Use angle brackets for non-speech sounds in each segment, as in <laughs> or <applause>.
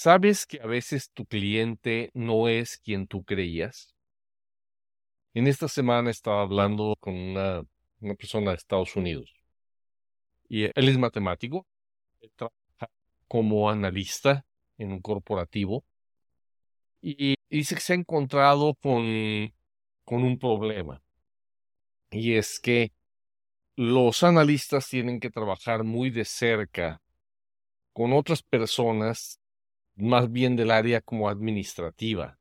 ¿Sabes que a veces tu cliente no es quien tú creías? En esta semana estaba hablando con una, persona de Estados Unidos y él es matemático, trabaja como analista en un corporativo y dice que se ha encontrado con, con un problema y es que los analistas tienen que trabajar muy de cerca con otras personas, más bien del área como administrativa,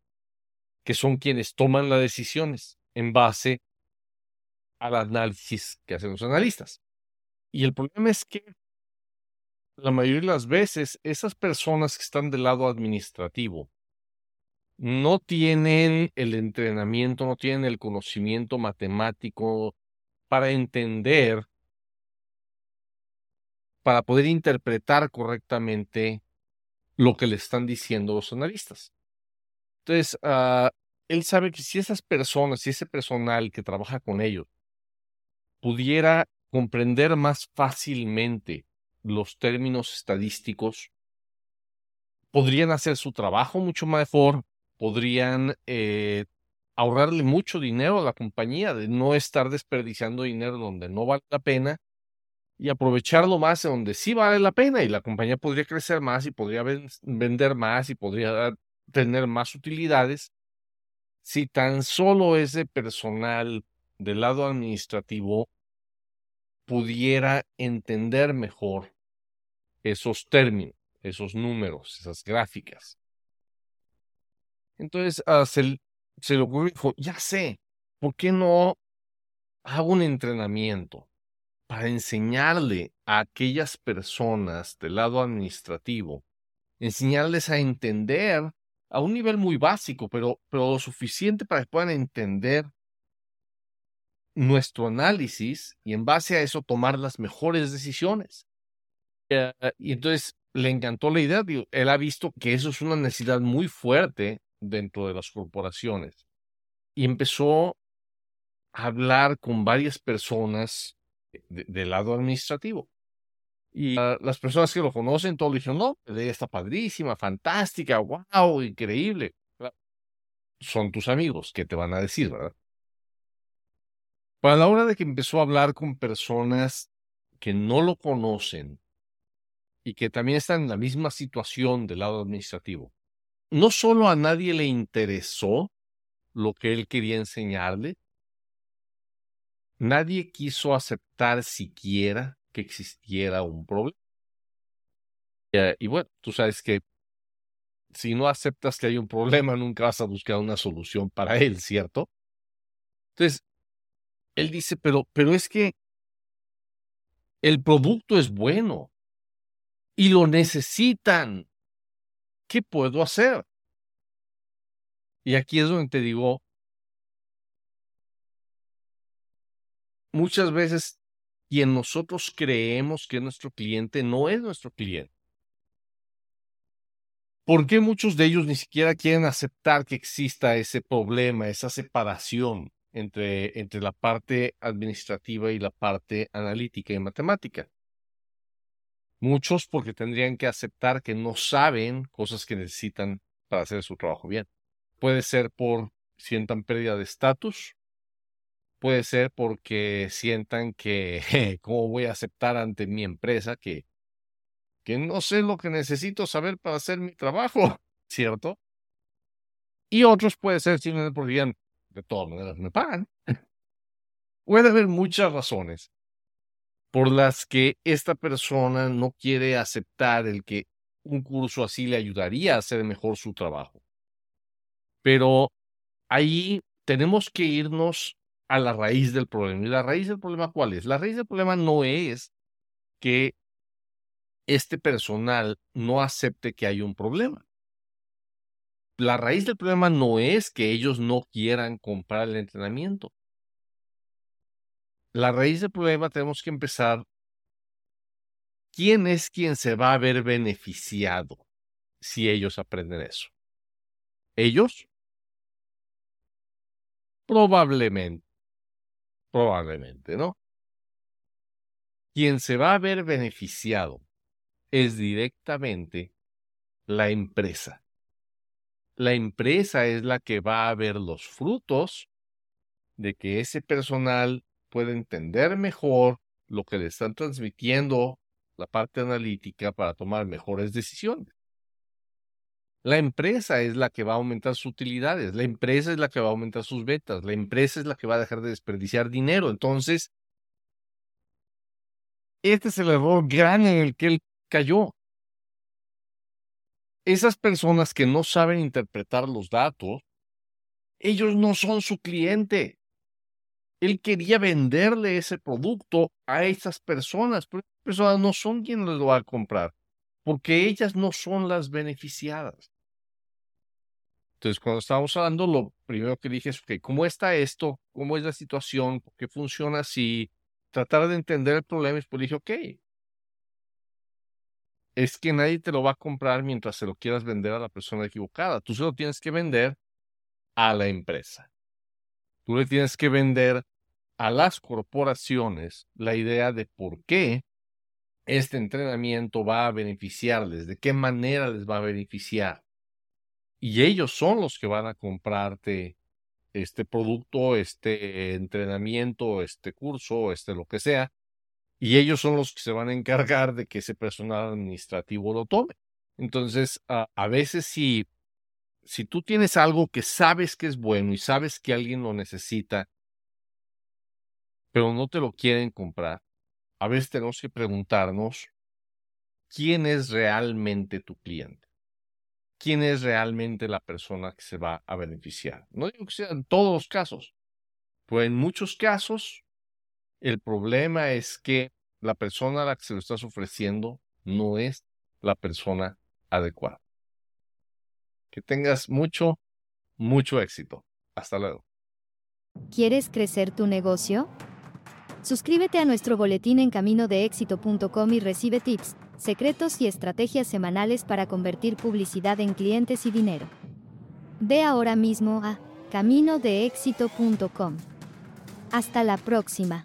que son quienes toman las decisiones en base al análisis que hacen los analistas. Y el problema es que la mayoría de las veces esas personas que están del lado administrativo no tienen el entrenamiento, no tienen el conocimiento matemático para entender, para poder interpretar correctamente lo que le están diciendo los analistas. Entonces, uh, él sabe que si esas personas, si ese personal que trabaja con ellos pudiera comprender más fácilmente los términos estadísticos, podrían hacer su trabajo mucho mejor, podrían eh, ahorrarle mucho dinero a la compañía, de no estar desperdiciando dinero donde no vale la pena y aprovecharlo más en donde sí vale la pena y la compañía podría crecer más y podría vender más y podría tener más utilidades si tan solo ese personal del lado administrativo pudiera entender mejor esos términos, esos números, esas gráficas. Entonces uh, se, se le ocurrió, dijo, ya sé, ¿por qué no hago un entrenamiento para enseñarle a aquellas personas del lado administrativo, enseñarles a entender a un nivel muy básico, pero, pero lo suficiente para que puedan entender nuestro análisis y en base a eso tomar las mejores decisiones. Eh, y entonces le encantó la idea, él ha visto que eso es una necesidad muy fuerte dentro de las corporaciones y empezó a hablar con varias personas del lado administrativo. Y las personas que lo conocen, todos dijeron, no, ella está padrísima, fantástica, wow, increíble. Son tus amigos que te van a decir, ¿verdad? Para la hora de que empezó a hablar con personas que no lo conocen y que también están en la misma situación del lado administrativo, no solo a nadie le interesó lo que él quería enseñarle, nadie quiso aceptar siquiera que existiera un problema. Eh, y bueno, tú sabes que si no aceptas que hay un problema, nunca vas a buscar una solución para él, ¿cierto? Entonces, él dice, pero, pero es que el producto es bueno y lo necesitan. ¿Qué puedo hacer? Y aquí es donde te digo, muchas veces quien nosotros creemos que es nuestro cliente no es nuestro cliente. ¿Por qué muchos de ellos ni siquiera quieren aceptar que exista ese problema, esa separación entre, entre la parte administrativa y la parte analítica y matemática? Muchos porque tendrían que aceptar que no saben cosas que necesitan para hacer su trabajo bien. Puede ser por sientan pérdida de estatus, puede ser porque sientan que, <laughs> ¿cómo voy a aceptar ante mi empresa que, que no sé lo que necesito saber para hacer mi trabajo? <laughs> ¿Cierto? Y otros puede ser simplemente porque digan, de todas maneras me pagan. <laughs> Puede haber muchas razones por las que esta persona no quiere aceptar el que un curso así le ayudaría a hacer mejor su trabajo. Pero ahí tenemos que irnos a la raíz del problema. ¿Y la raíz del problema cuál es? La raíz del problema no es que este personal no acepte que hay un problema. La raíz del problema no es que ellos no quieran comprar el entrenamiento. La raíz del problema tenemos que empezar. ¿Quién es quien se va a ver beneficiado si ellos aprenden eso? ¿Ellos? Probablemente probablemente, ¿no? Quien se va a ver beneficiado es directamente la empresa. La empresa es la que va a ver los frutos de que ese personal puede entender mejor lo que le están transmitiendo la parte analítica para tomar mejores decisiones. La empresa es la que va a aumentar sus utilidades, la empresa es la que va a aumentar sus ventas, la empresa es la que va a dejar de desperdiciar dinero. Entonces, este es el error grande en el que él cayó. Esas personas que no saben interpretar los datos, ellos no son su cliente. Él quería venderle ese producto a esas personas, pero esas personas no son quienes lo van a comprar, porque ellas no son las beneficiadas. Entonces, cuando estábamos hablando, lo primero que dije es, okay, ¿cómo está esto? ¿Cómo es la situación? ¿Por qué funciona así? Tratar de entender el problema y después dije, ok, es que nadie te lo va a comprar mientras se lo quieras vender a la persona equivocada. Tú se lo tienes que vender a la empresa. Tú le tienes que vender a las corporaciones la idea de por qué este entrenamiento va a beneficiarles, de qué manera les va a beneficiar y ellos son los que van a comprarte este producto, este entrenamiento, este curso, este lo que sea, y ellos son los que se van a encargar de que ese personal administrativo lo tome. Entonces, a, veces si, si tú tienes algo que sabes que es bueno y sabes que alguien lo necesita, pero no te lo quieren comprar, a veces tenemos que preguntarnos quién es realmente tu cliente quién es realmente la persona que se va a beneficiar. No digo que sea en todos los casos, pero en muchos casos el problema es que la persona a la que se lo estás ofreciendo no es la persona adecuada. Que tengas mucho, mucho éxito. Hasta luego. ¿Quieres crecer tu negocio? Suscríbete a nuestro boletín en caminodeéxito.com y recibe tips secretos y estrategias semanales para convertir publicidad en clientes y dinero. Ve ahora mismo a caminodeexito.com. Hasta la próxima.